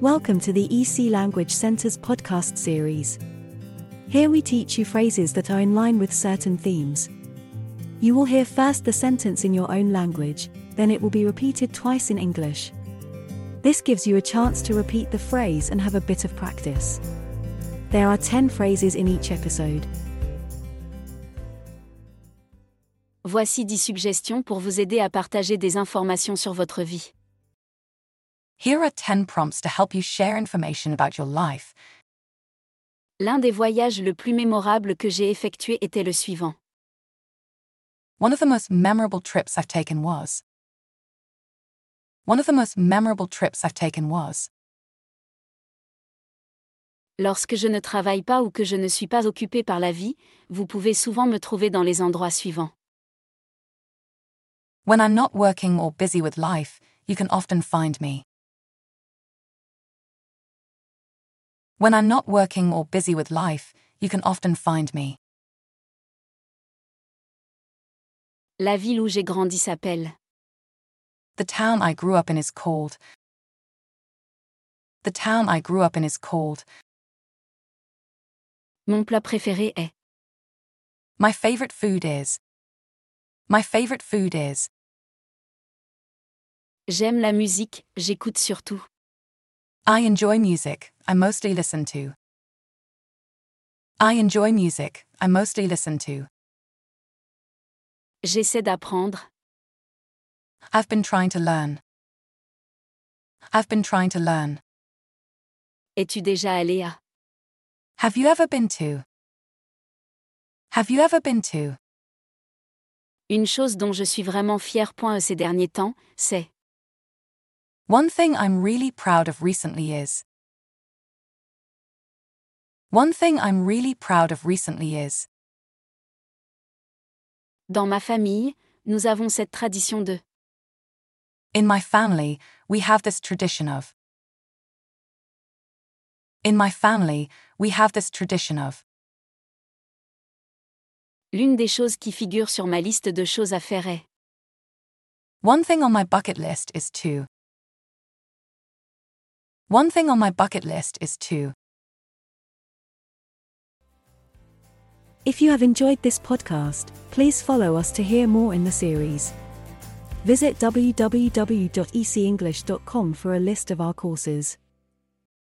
Welcome to the EC Language Center's podcast series. Here we teach you phrases that are in line with certain themes. You will hear first the sentence in your own language, then it will be repeated twice in English. This gives you a chance to repeat the phrase and have a bit of practice. There are 10 phrases in each episode. Voici 10 suggestions pour vous aider à partager des informations sur votre vie. Here are 10 prompts to help you share information about your life. L'un des voyages le plus mémorable que j'ai effectué était le suivant. One of the most memorable trips I've taken was. One of the most memorable trips I've taken was. Lorsque je ne travaille pas ou que je ne suis pas occupé par la vie, vous pouvez souvent me trouver dans les endroits suivants. When I'm not working or busy with life, you can often find me. When I'm not working or busy with life, you can often find me. La ville où j'ai grandi s'appelle. The town I grew up in is called. The town I grew up in is called. Mon plat préféré est. My favorite food is. My favorite food is. J'aime la musique, j'écoute surtout. I enjoy music, I mostly listen to. I enjoy music, I mostly listen to. J'essaie d'apprendre. I've been trying to learn. I've been trying to learn. Es-tu déjà allé à? Have you ever been to? Have you ever been to? Une chose dont je suis vraiment fier point ces derniers temps, c'est. One thing I'm really proud of recently is. One thing I'm really proud of recently is. Dans ma famille, nous avons cette tradition de. In my family, we have this tradition of. In my family, we have this tradition of. L'une des choses qui figure sur ma liste de choses à faire est. One thing on my bucket list is to. One thing on my bucket list is to. If you have enjoyed this podcast, please follow us to hear more in the series. Visit www.ecenglish.com for a list of our courses.